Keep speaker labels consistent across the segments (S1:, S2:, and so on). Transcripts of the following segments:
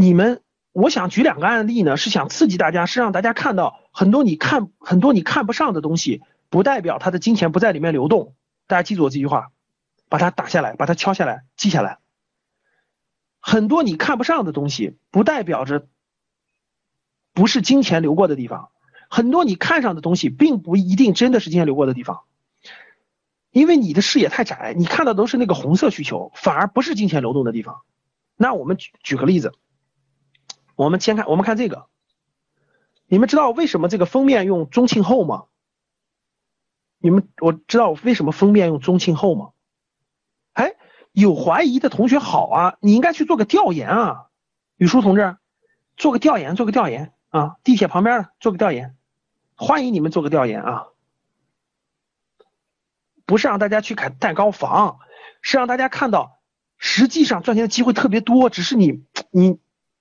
S1: 你们，我想举两个案例呢，是想刺激大家，是让大家看到很多你看很多你看不上的东西，不代表他的金钱不在里面流动。大家记住我这句话，把它打下来，把它敲下来，记下来。很多你看不上的东西，不代表着不是金钱流过的地方。很多你看上的东西，并不一定真的是金钱流过的地方，因为你的视野太窄，你看到都是那个红色需求，反而不是金钱流动的地方。那我们举举个例子。我们先看，我们看这个，你们知道为什么这个封面用中庆后吗？你们我知道为什么封面用中庆后吗？哎，有怀疑的同学好啊，你应该去做个调研啊，雨舒同志，做个调研，做个调研啊，地铁旁边做个调研，欢迎你们做个调研啊，不是让大家去看蛋糕房，是让大家看到实际上赚钱的机会特别多，只是你你。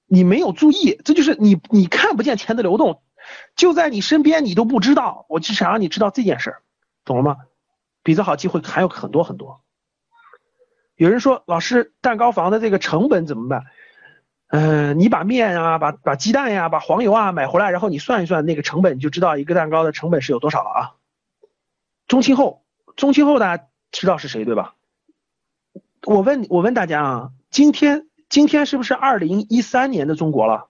S1: 你没有注意，这就是你你看不见钱的流动，就在你身边，你都不知道。我就想让你知道这件事，懂了吗？比这好机会还有很多很多。有人说，老师，蛋糕房的这个成本怎么办？嗯，你把面啊，把把鸡蛋呀，把黄油啊买回来，然后你算一算那个成本，你就知道一个蛋糕的成本是有多少了啊。中青后，中青后大家知道是谁对吧？我问我问大家啊，今天。今天是不是二零一三年的中国了？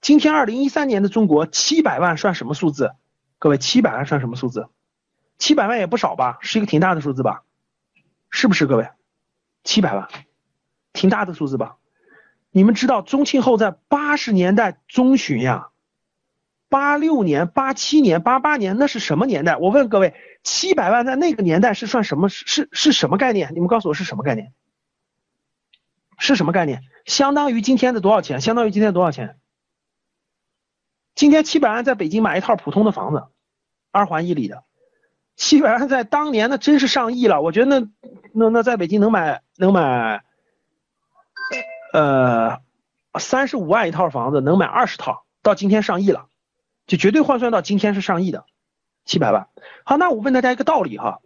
S1: 今天二零一三年的中国七百万算什么数字？各位，七百万算什么数字？七百万也不少吧，是一个挺大的数字吧？是不是各位？七百万，挺大的数字吧？你们知道宗庆后在八十年代中旬呀，八六年、八七年、八八年那是什么年代？我问各位，七百万在那个年代是算什么？是是什么概念？你们告诉我是什么概念？是什么概念？相当于今天的多少钱？相当于今天多少钱？今天七百万在北京买一套普通的房子，二环以里的，七百万在当年那真是上亿了。我觉得那那那在北京能买能买，呃，三十五万一套房子能买二十套，到今天上亿了，就绝对换算到今天是上亿的，七百万。好，那我问大家一个道理哈。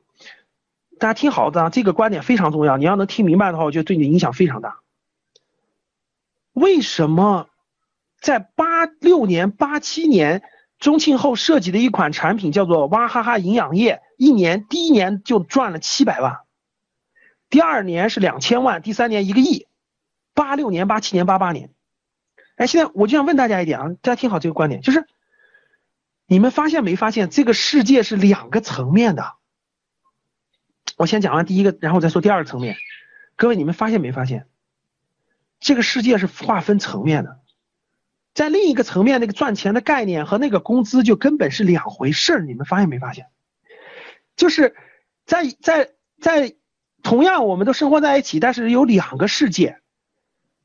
S1: 大家听好的，这个观点非常重要。你要能听明白的话，我觉得对你影响非常大。为什么在八六年、八七年中庆后设计的一款产品叫做娃哈哈营养液，一年第一年就赚了七百万，第二年是两千万，第三年一个亿。八六年、八七年、八八年，哎，现在我就想问大家一点啊，大家听好这个观点，就是你们发现没发现，这个世界是两个层面的。我先讲完第一个，然后再说第二个层面。各位，你们发现没发现，这个世界是划分层面的，在另一个层面，那个赚钱的概念和那个工资就根本是两回事儿。你们发现没发现？就是在在在同样我们都生活在一起，但是有两个世界。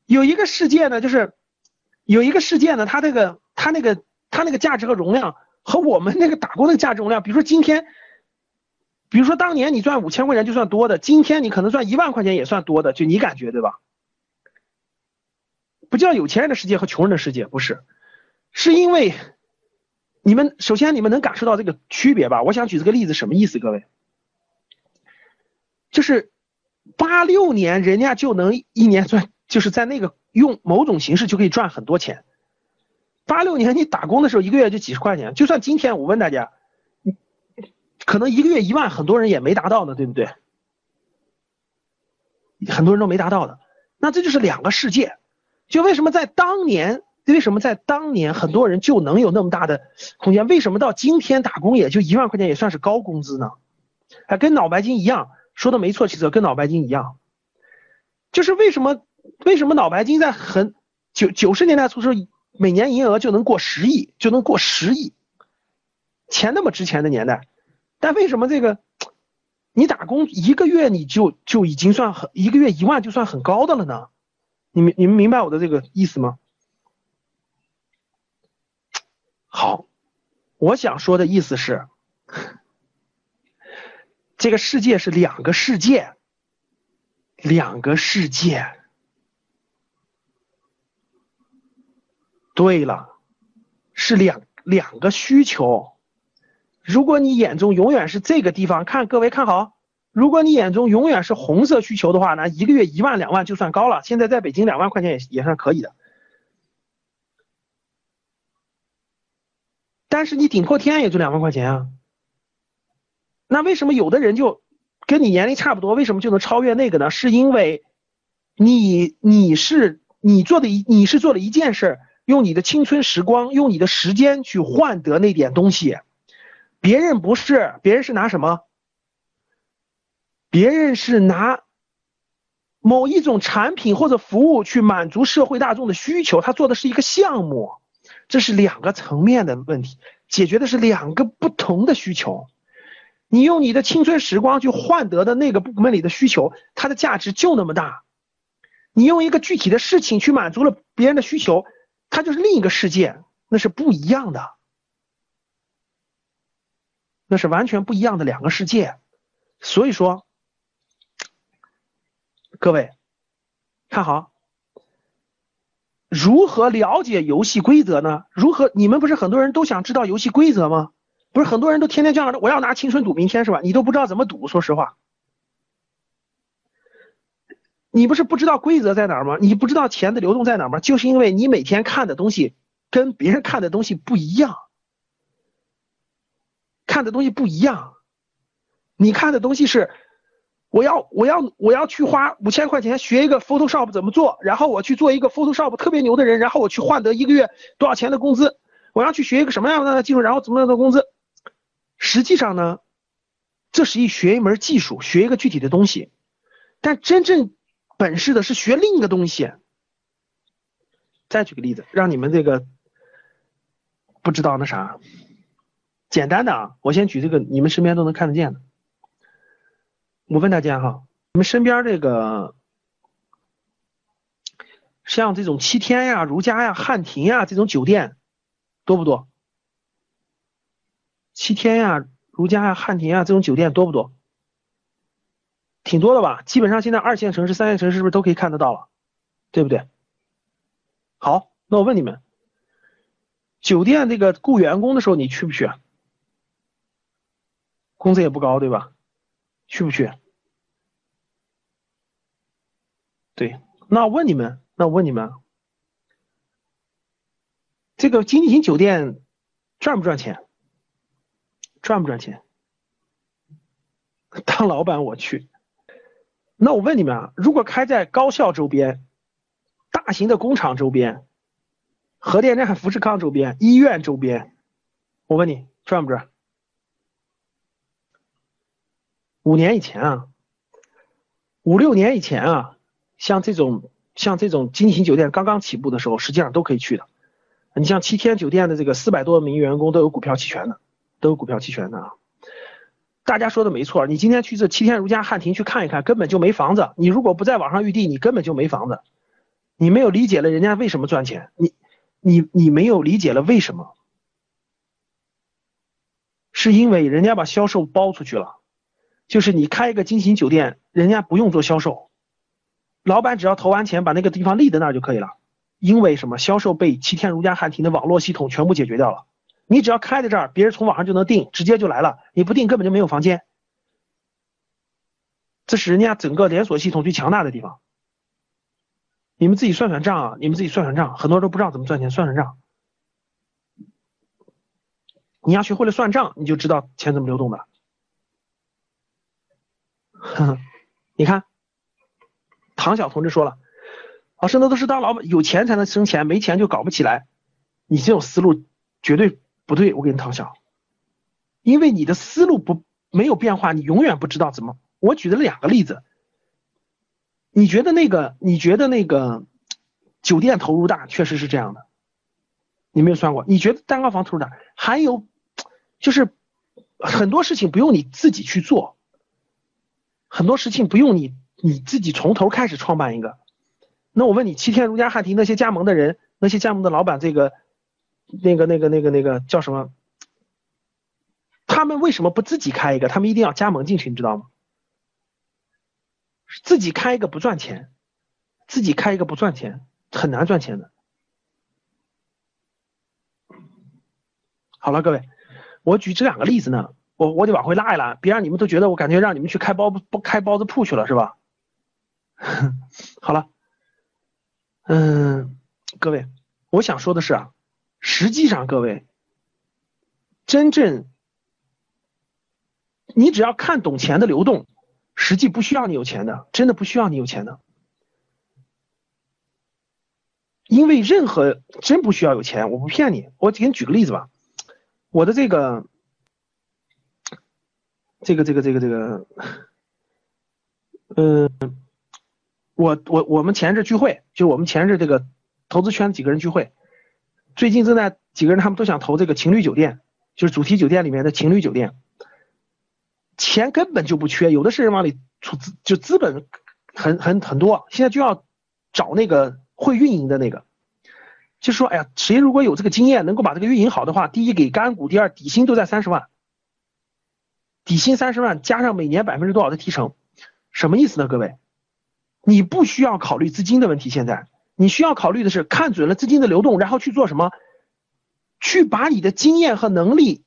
S1: 有一个世界呢，就是有一个世界呢，它那个它那个它那个价值和容量和我们那个打工的价值容量，比如说今天。比如说当年你赚五千块钱就算多的，今天你可能赚一万块钱也算多的，就你感觉对吧？不叫有钱人的世界和穷人的世界，不是，是因为你们首先你们能感受到这个区别吧？我想举这个例子什么意思？各位，就是八六年人家就能一年赚，就是在那个用某种形式就可以赚很多钱。八六年你打工的时候一个月就几十块钱，就算今天我问大家。可能一个月一万，很多人也没达到呢，对不对？很多人都没达到的，那这就是两个世界。就为什么在当年，为什么在当年很多人就能有那么大的空间？为什么到今天打工也就一万块钱也算是高工资呢？还跟脑白金一样，说的没错，其实跟脑白金一样，就是为什么为什么脑白金在很九九十年代初时候，每年营业额就能过十亿，就能过十亿，钱那么值钱的年代。但为什么这个你打工一个月你就就已经算很一个月一万就算很高的了呢？你们你们明白我的这个意思吗？好，我想说的意思是，这个世界是两个世界，两个世界。对了，是两两个需求。如果你眼中永远是这个地方，看各位看好。如果你眼中永远是红色需求的话，那一个月一万两万就算高了。现在在北京两万块钱也也算可以的。但是你顶破天也就两万块钱啊。那为什么有的人就跟你年龄差不多，为什么就能超越那个呢？是因为你你是你做的一你是做了一件事，用你的青春时光，用你的时间去换得那点东西。别人不是，别人是拿什么？别人是拿某一种产品或者服务去满足社会大众的需求，他做的是一个项目，这是两个层面的问题，解决的是两个不同的需求。你用你的青春时光去换得的那个部门里的需求，它的价值就那么大。你用一个具体的事情去满足了别人的需求，它就是另一个世界，那是不一样的，那是完全不一样的两个世界。所以说。各位，看好，如何了解游戏规则呢？如何？你们不是很多人都想知道游戏规则吗？不是很多人都天天这样，我要拿青春赌明天是吧？你都不知道怎么赌，说实话，你不是不知道规则在哪儿吗？你不知道钱的流动在哪儿吗？就是因为你每天看的东西跟别人看的东西不一样，看的东西不一样，你看的东西是。我要我要我要去花五千块钱学一个 Photoshop 怎么做，然后我去做一个 Photoshop 特别牛的人，然后我去换得一个月多少钱的工资。我要去学一个什么样的技术，然后怎么样的工资？实际上呢，这是一学一门技术，学一个具体的东西。但真正本事的是学另一个东西。再举个例子，让你们这个不知道那啥，简单的啊，我先举这个你们身边都能看得见的。我问大家哈，你们身边这个像这种七天呀、如家呀、汉庭呀这种酒店多不多？七天呀、如家呀、汉庭呀这种酒店多不多？挺多的吧？基本上现在二线城市、三线城市是不是都可以看得到了？对不对？好，那我问你们，酒店这个雇员工的时候你去不去啊？工资也不高，对吧？去不去？对，那我问你们，那我问你们，这个经济型酒店赚不赚钱？赚不赚钱？当老板我去。那我问你们啊，如果开在高校周边、大型的工厂周边、核电站、富士康周边、医院周边，我问你赚不赚？五年以前啊，五六年以前啊，像这种像这种经济型酒店刚刚起步的时候，实际上都可以去的。你像七天酒店的这个四百多名员工都有股票期权的，都有股票期权的啊。大家说的没错，你今天去这七天如家汉庭去看一看，根本就没房子。你如果不在网上预定，你根本就没房子。你没有理解了人家为什么赚钱，你你你没有理解了为什么？是因为人家把销售包出去了。就是你开一个精品酒店，人家不用做销售，老板只要投完钱，把那个地方立在那儿就可以了。因为什么？销售被七天如家汉庭的网络系统全部解决掉了。你只要开在这儿，别人从网上就能订，直接就来了。你不订，根本就没有房间。这是人家整个连锁系统最强大的地方。你们自己算算账啊！你们自己算算账，很多人都不知道怎么赚钱，算算账。你要学会了算账，你就知道钱怎么流动的。你看，唐晓同志说了，老师那都是当老板有钱才能生钱，没钱就搞不起来。你这种思路绝对不对，我给你唐晓，因为你的思路不没有变化，你永远不知道怎么。我举了两个例子，你觉得那个你觉得那个酒店投入大，确实是这样的，你没有算过。你觉得蛋糕房投入大，还有就是很多事情不用你自己去做。很多事情不用你你自己从头开始创办一个，那我问你，七天如家汉庭那些加盟的人，那些加盟的老板，这个那个那个那个那个叫什么？他们为什么不自己开一个？他们一定要加盟进去，你知道吗？自己开一个不赚钱，自己开一个不赚钱，很难赚钱的。好了，各位，我举这两个例子呢，我我得往回拉一拉，别让你们都觉得我感觉让你们去开包不开包子铺去了，是吧？好了，嗯，各位，我想说的是啊，实际上各位，真正你只要看懂钱的流动，实际不需要你有钱的，真的不需要你有钱的，因为任何真不需要有钱，我不骗你，我给你举个例子吧，我的这个，这个这个这个这个，嗯。我我我们前日聚会，就我们前日这个投资圈几个人聚会，最近正在几个人他们都想投这个情侣酒店，就是主题酒店里面的情侣酒店，钱根本就不缺，有的是人往里出资，就资本很很很多，现在就要找那个会运营的那个，就说哎呀，谁如果有这个经验，能够把这个运营好的话，第一给干股，第二底薪都在三十万，底薪三十万加上每年百分之多少的提成，什么意思呢，各位？你不需要考虑资金的问题，现在你需要考虑的是看准了资金的流动，然后去做什么？去把你的经验和能力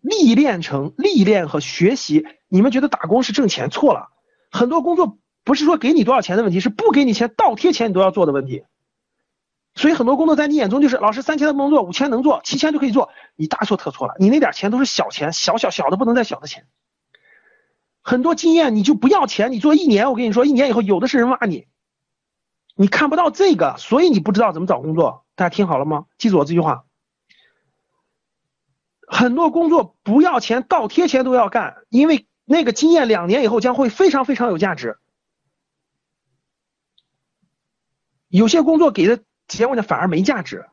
S1: 历练成历练和学习。你们觉得打工是挣钱？错了，很多工作不是说给你多少钱的问题，是不给你钱倒贴钱你都要做的问题。所以很多工作在你眼中就是老师三千都不能做，五千能做，七千就可以做，你大错特错了。你那点钱都是小钱，小小小的不能再小的钱。很多经验你就不要钱，你做一年，我跟你说，一年以后有的是人挖你，你看不到这个，所以你不知道怎么找工作。大家听好了吗？记住我这句话。很多工作不要钱，倒贴钱都要干，因为那个经验两年以后将会非常非常有价值。有些工作给的钱我讲反而没价值，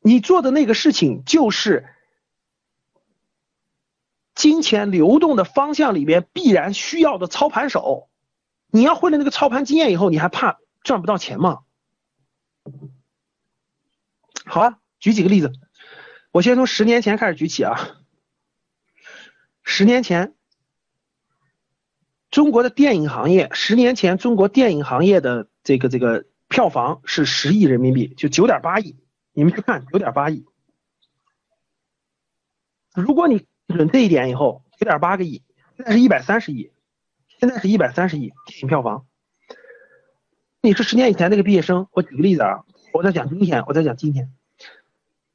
S1: 你做的那个事情就是。金钱流动的方向里边必然需要的操盘手，你要会了那个操盘经验以后，你还怕赚不到钱吗？好啊，举几个例子，我先从十年前开始举起啊。十年前，中国的电影行业，十年前中国电影行业的这个这个票房是十亿人民币，就九点八亿，你们去看九点八亿。如果你准这一点以后，九点八个亿，现在是一百三十亿，现在是一百三十亿电影票房。你是十年以前那个毕业生，我举个例子啊，我在讲今天，我在讲今天。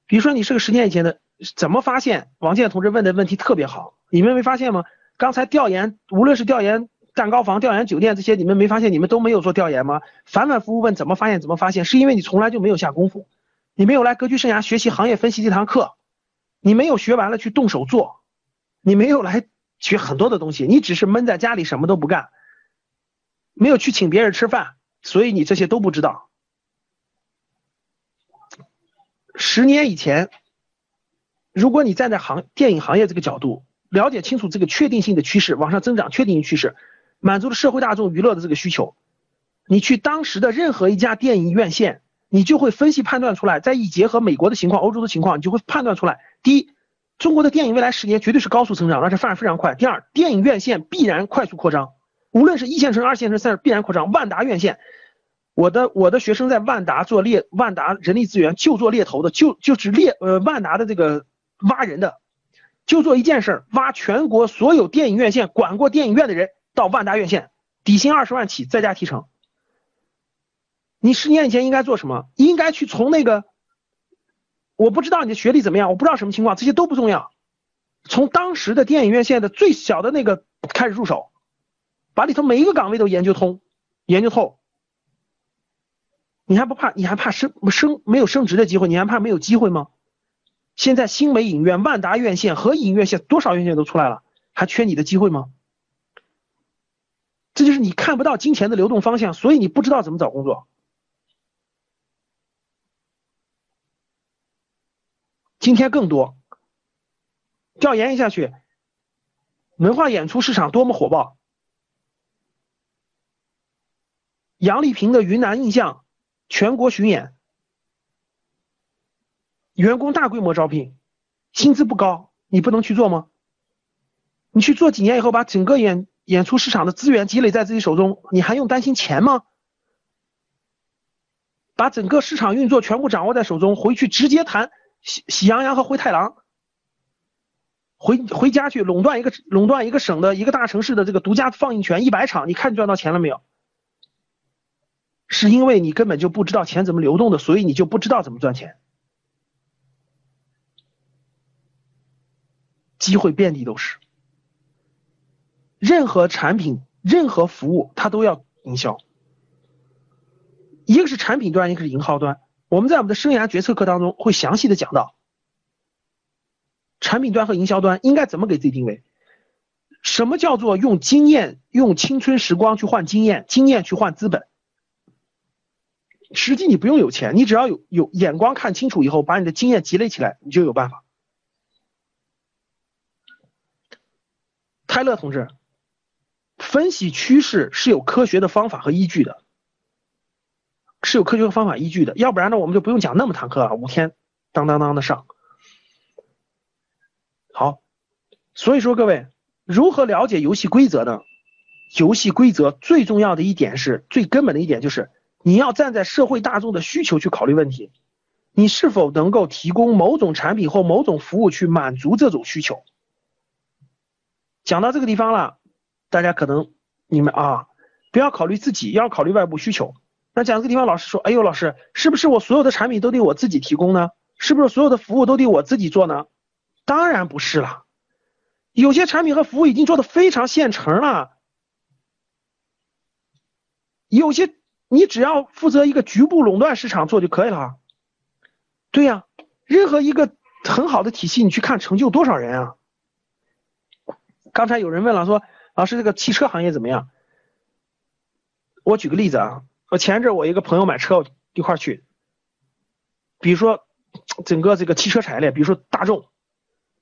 S1: 比如说你是个十年以前的，怎么发现？王健同志问的问题特别好，你们没发现吗？刚才调研，无论是调研蛋糕房、调研酒店这些，你们没发现？你们都没有做调研吗？反反复复问怎么发现？怎么发现？是因为你从来就没有下功夫，你没有来格局生涯学习行业分析这堂课，你没有学完了去动手做。你没有来学很多的东西，你只是闷在家里什么都不干，没有去请别人吃饭，所以你这些都不知道。十年以前，如果你站在行电影行业这个角度，了解清楚这个确定性的趋势，往上增长确定性趋势，满足了社会大众娱乐的这个需求，你去当时的任何一家电影院线，你就会分析判断出来，再一结合美国的情况、欧洲的情况，你就会判断出来，第一。中国的电影未来十年绝对是高速增长，而且发展非常快。第二，电影院线必然快速扩张，无论是一线城市、二线城市、三线必然扩张。万达院线，我的我的学生在万达做猎，万达人力资源就做猎头的，就就是猎呃万达的这个挖人的，就做一件事，挖全国所有电影院线管过电影院的人到万达院线，底薪二十万起，再加提成。你十年以前应该做什么？应该去从那个。我不知道你的学历怎么样，我不知道什么情况，这些都不重要。从当时的电影院线的最小的那个开始入手，把里头每一个岗位都研究通、研究透。你还不怕？你还怕升升没有升职的机会？你还怕没有机会吗？现在新美影院、万达院线和影院线多少院线都出来了，还缺你的机会吗？这就是你看不到金钱的流动方向，所以你不知道怎么找工作。今天更多，调研一下去，文化演出市场多么火爆，杨丽萍的云南印象全国巡演，员工大规模招聘，薪资不高，你不能去做吗？你去做几年以后，把整个演演出市场的资源积累在自己手中，你还用担心钱吗？把整个市场运作全部掌握在手中，回去直接谈喜喜羊羊和灰太狼，回回家去垄断一个垄断一个省的一个大城市的这个独家放映权一百场，你看赚到钱了没有？是因为你根本就不知道钱怎么流动的，所以你就不知道怎么赚钱。机会遍地都是。任何产品、任何服务，它都要营销。一个是产品端，一个是营销端。我们在我们的生涯决策课当中会详细的讲到，产品端和营销端应该怎么给自己定位。什么叫做用经验、用青春时光去换经验，经验去换资本？实际你不用有钱，你只要有有眼光看清楚以后，把你的经验积累起来，你就有办法。泰勒同志。分析趋势是有科学的方法和依据的，是有科学方法依据的，要不然呢，我们就不用讲那么堂课了，五天当当当的上。好，所以说各位如何了解游戏规则呢？游戏规则最重要的一点是最根本的一点就是你要站在社会大众的需求去考虑问题，你是否能够提供某种产品或某种服务去满足这种需求？讲到这个地方了。大家可能你们啊，不要考虑自己，要考虑外部需求。那讲这个地方，老师说，哎呦，老师，是不是我所有的产品都得我自己提供呢？是不是所有的服务都得我自己做呢？当然不是了，有些产品和服务已经做的非常现成了，有些你只要负责一个局部垄断市场做就可以了。对呀，任何一个很好的体系，你去看成就多少人啊？刚才有人问了，说。老师，这个汽车行业怎么样？我举个例子啊，我前阵我一个朋友买车我一块去，比如说整个这个汽车产业链，比如说大众，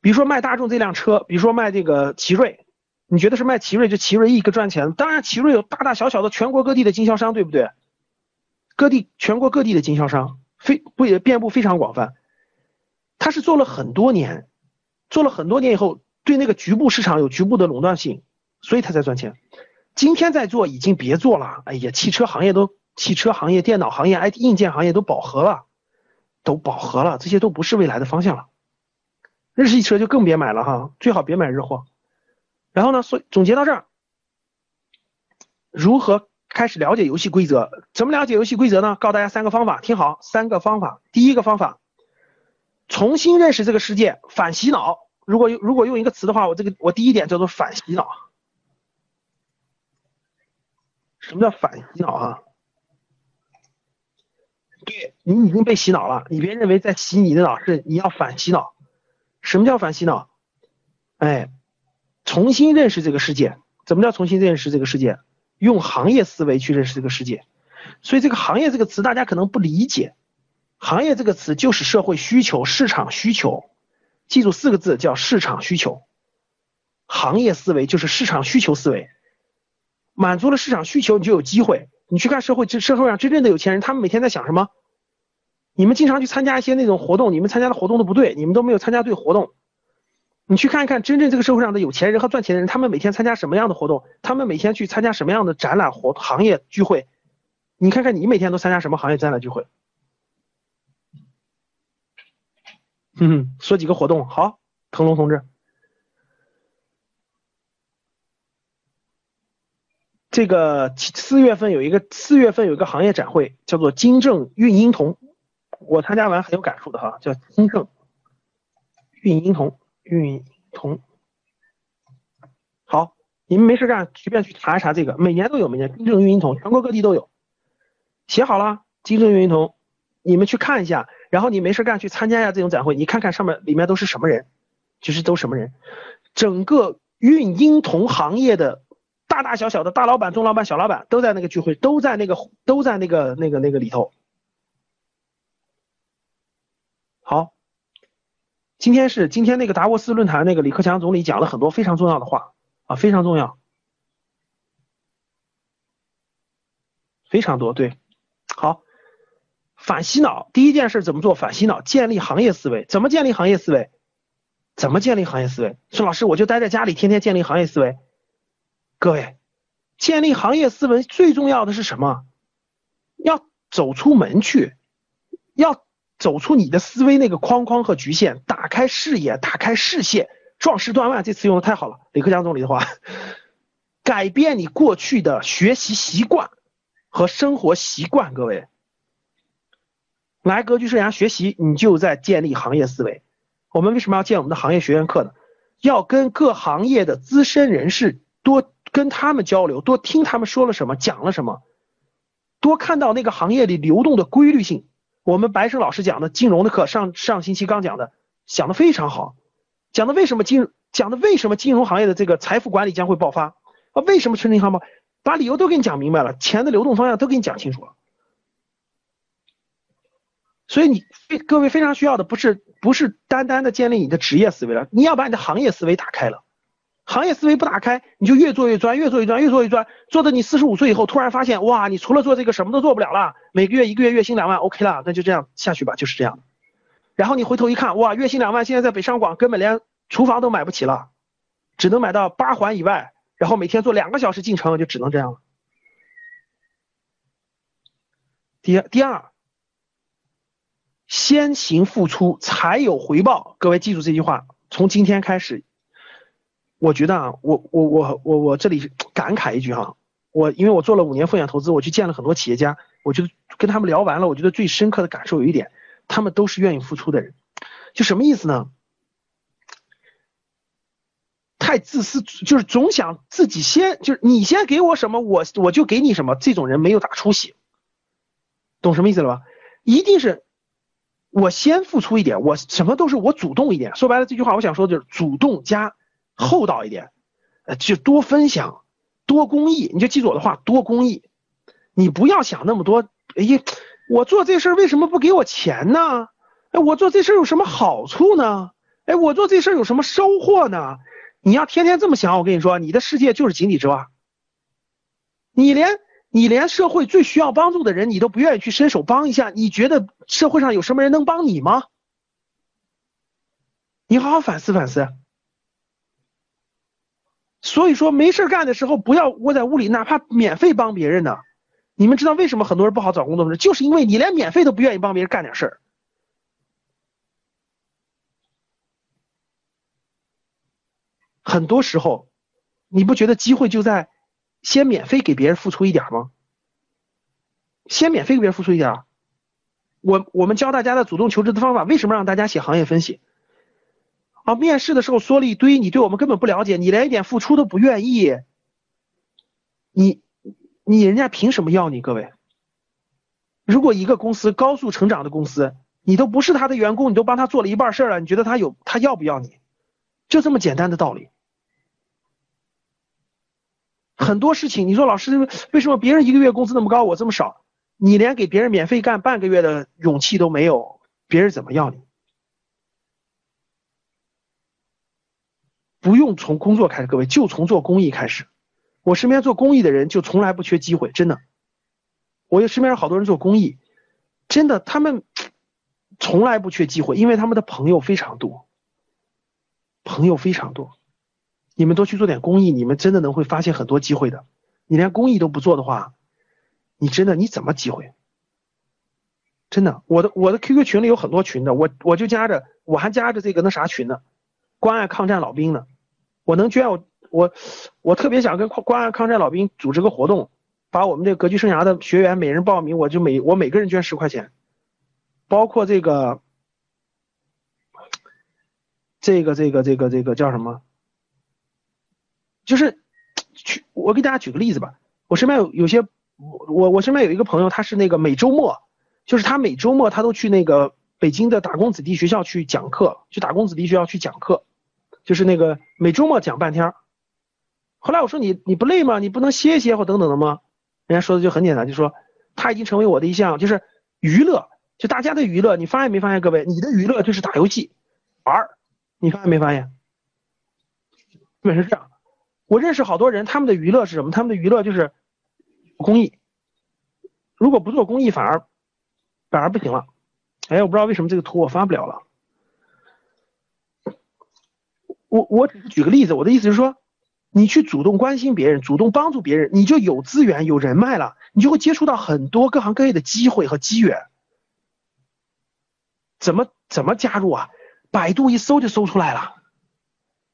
S1: 比如说卖大众这辆车，比如说卖这个奇瑞，你觉得是卖奇瑞就奇瑞一个赚钱？当然，奇瑞有大大小小的全国各地的经销商，对不对？各地全国各地的经销商，非不也遍布非常广泛。他是做了很多年，做了很多年以后，对那个局部市场有局部的垄断性。所以他才赚钱，今天在做已经别做了。哎呀，汽车行业都，汽车行业、电脑行业、IT 硬件行业都饱和了，都饱和了，这些都不是未来的方向了。日系车就更别买了哈，最好别买日货。然后呢，所以总结到这儿，如何开始了解游戏规则？怎么了解游戏规则呢？告诉大家三个方法，听好，三个方法。第一个方法，重新认识这个世界，反洗脑。如果用如果用一个词的话，我这个我第一点叫做反洗脑。什么叫反洗脑啊？对你已经被洗脑了，你别认为在洗你的脑，是你要反洗脑。什么叫反洗脑？哎，重新认识这个世界。怎么叫重新认识这个世界？用行业思维去认识这个世界。所以这个行业这个词大家可能不理解，行业这个词就是社会需求、市场需求。记住四个字叫市场需求。行业思维就是市场需求思维。满足了市场需求，你就有机会。你去看社会，这社会上真正的有钱人，他们每天在想什么？你们经常去参加一些那种活动，你们参加的活动都不对，你们都没有参加对活动。你去看一看真正这个社会上的有钱人和赚钱的人，他们每天参加什么样的活动？他们每天去参加什么样的展览活行业聚会？你看看你每天都参加什么行业展览聚会？嗯，说几个活动，好，腾龙同志。这个四月份有一个四月份有一个行业展会，叫做金正孕婴童，我参加完很有感触的哈，叫金正孕婴童孕童。好，你们没事干，随便去查一查这个，每年都有，每年金正孕婴童，全国各地都有。写好了，金正孕婴童，你们去看一下，然后你没事干去参加一下这种展会，你看看上面里面都是什么人，就是都什么人，整个孕婴童行业的。大大小小的大老板、中老板、小老板都在那个聚会，都在那个都在那个那个那个里头。好，今天是今天那个达沃斯论坛，那个李克强总理讲了很多非常重要的话啊，非常重要，非常多。对，好，反洗脑，第一件事怎么做？反洗脑，建立行业思维。怎么建立行业思维？怎么建立行业思维？说老师，我就待在家里，天天建立行业思维。各位，建立行业思维最重要的是什么？要走出门去，要走出你的思维那个框框和局限，打开视野，打开视线，壮士断腕，这词用的太好了。李克强总理的话，改变你过去的学习习惯和生活习惯。各位，来格局生涯学习，你就在建立行业思维。我们为什么要建我们的行业学院课呢？要跟各行业的资深人士多跟他们交流，多听他们说了什么，讲了什么，多看到那个行业里流动的规律性。我们白胜老师讲的金融的课，上上星期刚讲的，讲的非常好，讲的为什么金讲的为什么金融行业的这个财富管理将会爆发啊？为什么存银行吗？把理由都给你讲明白了，钱的流动方向都给你讲清楚了。所以你非各位非常需要的不是不是单单的建立你的职业思维了，你要把你的行业思维打开了。行业思维不打开，你就越做越专，越做越专，越做越专，做的你四十五岁以后突然发现，哇，你除了做这个什么都做不了了，每个月一个月月薪两万，OK 了，那就这样下去吧，就是这样。然后你回头一看，哇，月薪两万，现在在北上广根本连厨房都买不起了，只能买到八环以外，然后每天坐两个小时进城，就只能这样了。第第二。先行付出才有回报，各位记住这句话。从今天开始，我觉得啊，我我我我我这里感慨一句哈，我因为我做了五年风险投资，我去见了很多企业家，我觉得跟他们聊完了，我觉得最深刻的感受有一点，他们都是愿意付出的人。就什么意思呢？太自私，就是总想自己先，就是你先给我什么，我我就给你什么。这种人没有大出息，懂什么意思了吧？一定是。我先付出一点，我什么都是我主动一点。说白了，这句话我想说的就是主动加厚道一点，呃，就多分享，多公益。你就记住我的话，多公益。你不要想那么多。哎呀，我做这事儿为什么不给我钱呢？哎，我做这事儿有什么好处呢？哎，我做这事儿有什么收获呢？你要天天这么想，我跟你说，你的世界就是井底之蛙。你连。你连社会最需要帮助的人，你都不愿意去伸手帮一下，你觉得社会上有什么人能帮你吗？你好好反思反思。所以说，没事干的时候不要窝在屋里，哪怕免费帮别人呢。你们知道为什么很多人不好找工作吗？就是因为你连免费都不愿意帮别人干点事儿。很多时候，你不觉得机会就在？先免费给别人付出一点吗？先免费给别人付出一点。我我们教大家的主动求职的方法，为什么让大家写行业分析？啊，面试的时候说了一堆，你对我们根本不了解，你连一点付出都不愿意，你你人家凭什么要你？各位，如果一个公司高速成长的公司，你都不是他的员工，你都帮他做了一半事儿了，你觉得他有他要不要你？就这么简单的道理。很多事情，你说老师为什么别人一个月工资那么高，我这么少？你连给别人免费干半个月的勇气都没有，别人怎么要你？不用从工作开始，各位就从做公益开始。我身边做公益的人就从来不缺机会，真的。我有身边有好多人做公益，真的他们从来不缺机会，因为他们的朋友非常多，朋友非常多。你们多去做点公益，你们真的能会发现很多机会的。你连公益都不做的话，你真的你怎么机会？真的，我的我的 QQ 群里有很多群的，我我就加着，我还加着这个那啥群呢，关爱抗战老兵呢。我能捐我我我特别想跟关爱抗战老兵组织个活动，把我们这个格局生涯的学员每人报名，我就每我每个人捐十块钱，包括这个这个这个这个这个叫什么？就是去，我给大家举个例子吧。我身边有有些，我我身边有一个朋友，他是那个每周末，就是他每周末他都去那个北京的打工子弟学校去讲课，去打工子弟学校去讲课，就是那个每周末讲半天。后来我说你你不累吗？你不能歇歇或等等的吗？人家说的就很简单，就说他已经成为我的一项就是娱乐，就大家的娱乐。你发现没发现，各位，你的娱乐就是打游戏玩儿你发现没发现？基本是这样。我认识好多人，他们的娱乐是什么？他们的娱乐就是公益，如果不做公益，反而反而不行了。哎，我不知道为什么这个图我发不了了。我我只是举个例子，我的意思是说，你去主动关心别人，主动帮助别人，你就有资源、有人脉了，你就会接触到很多各行各业的机会和机缘。怎么怎么加入啊？百度一搜就搜出来了。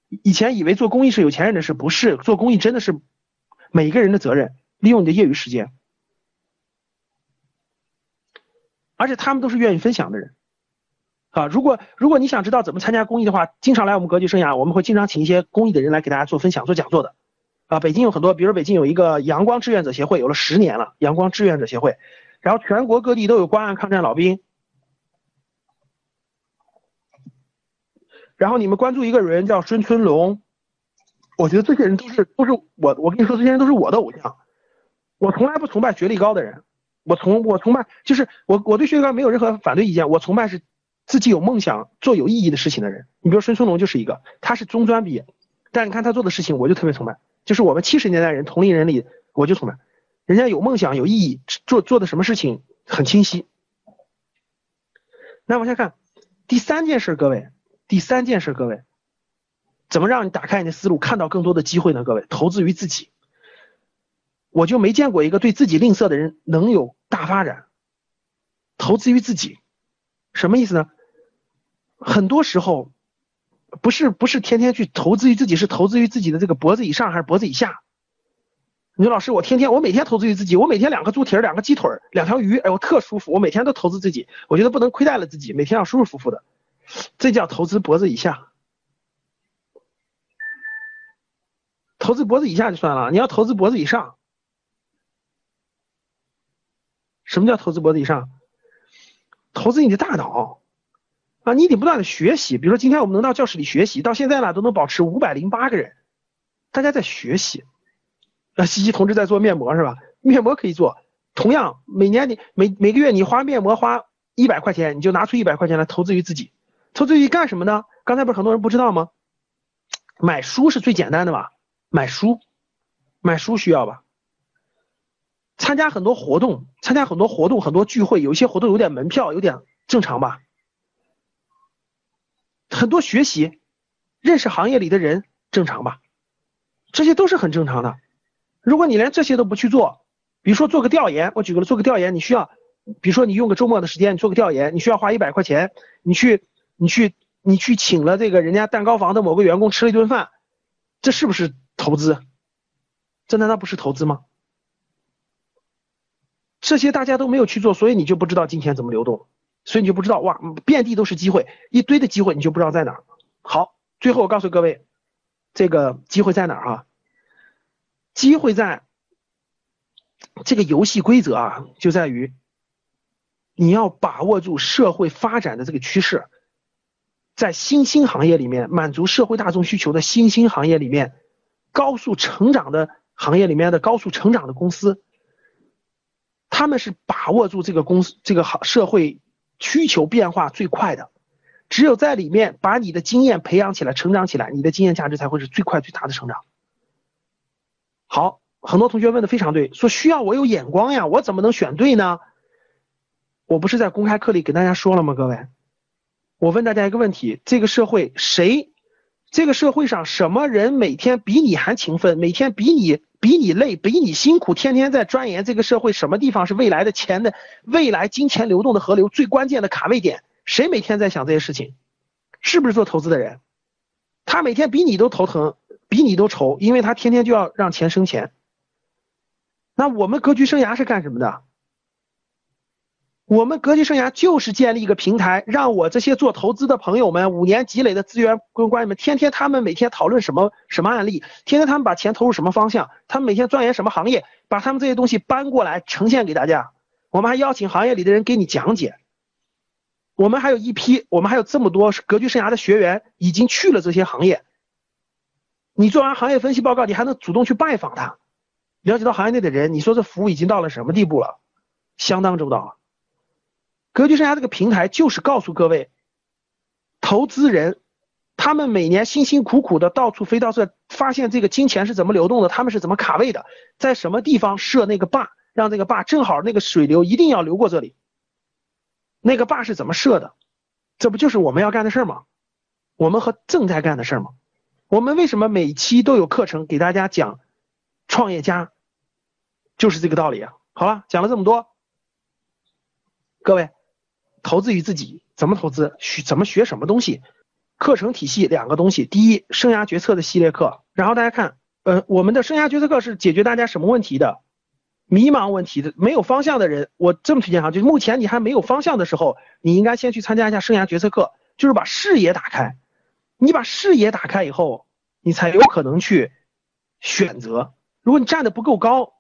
S1: 以前以为做公益是有钱人的事，不是做公益真的是每个人的责任。利用你的业余时间，而且他们都是愿意分享的人。啊，如果如果你想知道怎么参加公益的话，经常来我们格局生涯，我们会经常请一些公益的人来给大家做分享、做讲座的。啊，北京有很多，比如北京有一个阳光志愿者协会，有了十年了，阳光志愿者协会。然后全国各地都有关爱抗战老兵。然后你们关注一个人叫孙春龙，我觉得这些人都是都是我我跟你说，这些人都是我的偶像。我从来不崇拜学历高的人，我从我崇拜就是我我对学历高没有任何反对意见，我崇拜是自己有梦想做有意义的事情的人。你比如孙春龙就是一个，他是中专毕业，但你看他做的事情，我就特别崇拜。就是我们七十年代人同龄人里，我就崇拜，人家有梦想有意义，做做的什么事情很清晰。那往下看第三件事，各位。第三件事，各位，怎么让你打开你的思路，看到更多的机会呢？各位，投资于自己，我就没见过一个对自己吝啬的人能有大发展。投资于自己，什么意思呢？很多时候，不是不是天天去投资于自己，是投资于自己的这个脖子以上还是脖子以下？你说老师，我天天我每天投资于自己，我每天两个猪蹄儿，两个鸡腿儿，两条鱼，哎，我特舒服，我每天都投资自己，我觉得不能亏待了自己，每天要舒舒服服的。这叫投资脖子以下，投资脖子以下就算了，你要投资脖子以上。什么叫投资脖子以上？投资你的大脑啊，你得不断的学习。比如说今天我们能到教室里学习，到现在呢都能保持五百零八个人，大家在学习。啊，西西同志在做面膜是吧？面膜可以做，同样每年你每每个月你花面膜花一百块钱，你就拿出一百块钱来投资于自己。投资于干什么呢？刚才不是很多人不知道吗？买书是最简单的吧？买书，买书需要吧？参加很多活动，参加很多活动，很多聚会，有一些活动有点门票，有点正常吧？很多学习，认识行业里的人，正常吧？这些都是很正常的。如果你连这些都不去做，比如说做个调研，我举个做个调研，你需要，比如说你用个周末的时间，你做个调研，你需要花一百块钱，你去。你去，你去请了这个人家蛋糕房的某个员工吃了一顿饭，这是不是投资？这难道不是投资吗？这些大家都没有去做，所以你就不知道金钱怎么流动，所以你就不知道哇，遍地都是机会，一堆的机会，你就不知道在哪儿。好，最后我告诉各位，这个机会在哪儿啊？机会在这个游戏规则啊，就在于你要把握住社会发展的这个趋势。在新兴行业里面，满足社会大众需求的新兴行业里面，高速成长的行业里面的高速成长的公司，他们是把握住这个公司这个行社会需求变化最快的。只有在里面把你的经验培养起来、成长起来，你的经验价值才会是最快最大的成长。好，很多同学问的非常对，说需要我有眼光呀，我怎么能选对呢？我不是在公开课里给大家说了吗，各位？我问大家一个问题：这个社会谁？这个社会上什么人每天比你还勤奋，每天比你比你累，比你辛苦，天天在钻研这个社会什么地方是未来的钱的未来金钱流动的河流最关键的卡位点？谁每天在想这些事情？是不是做投资的人？他每天比你都头疼，比你都愁，因为他天天就要让钱生钱。那我们格局生涯是干什么的？我们格局生涯就是建立一个平台，让我这些做投资的朋友们五年积累的资源跟关系们，天天他们每天讨论什么什么案例，天天他们把钱投入什么方向，他们每天钻研什么行业，把他们这些东西搬过来呈现给大家。我们还邀请行业里的人给你讲解。我们还有一批，我们还有这么多格局生涯的学员已经去了这些行业。你做完行业分析报告，你还能主动去拜访他，了解到行业内的人，你说这服务已经到了什么地步了？相当周到。格局生涯这个平台就是告诉各位，投资人，他们每年辛辛苦苦的到处飞到这，发现这个金钱是怎么流动的，他们是怎么卡位的，在什么地方设那个坝，让这个坝正好那个水流一定要流过这里。那个坝是怎么设的？这不就是我们要干的事儿吗？我们和正在干的事儿吗？我们为什么每期都有课程给大家讲创业家？就是这个道理啊。好了，讲了这么多，各位，投资于自己，怎么投资？学怎么学什么东西？课程体系两个东西，第一，生涯决策的系列课，然后大家看，呃，我们的生涯决策课是解决大家什么问题的？迷茫问题的，没有方向的人，我这么推荐哈，就是目前你还没有方向的时候，你应该先去参加一下生涯决策课，就是把视野打开。你把视野打开以后，你才有可能去选择。如果你站的不够高，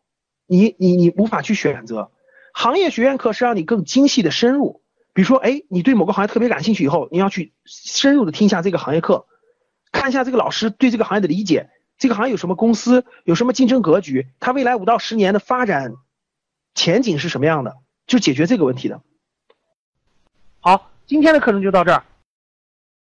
S1: 你你你无法去选择。行业学院课是让你更精细的深入，比如说，哎，你对某个行业特别感兴趣，以后你要去深入的听一下这个行业课，看一下这个老师对这个行业的理解，这个行业有什么公司，有什么竞争格局，它未来五到十年的发展前景是什么样的，就解决这个问题的。好，今天的课程就到这儿。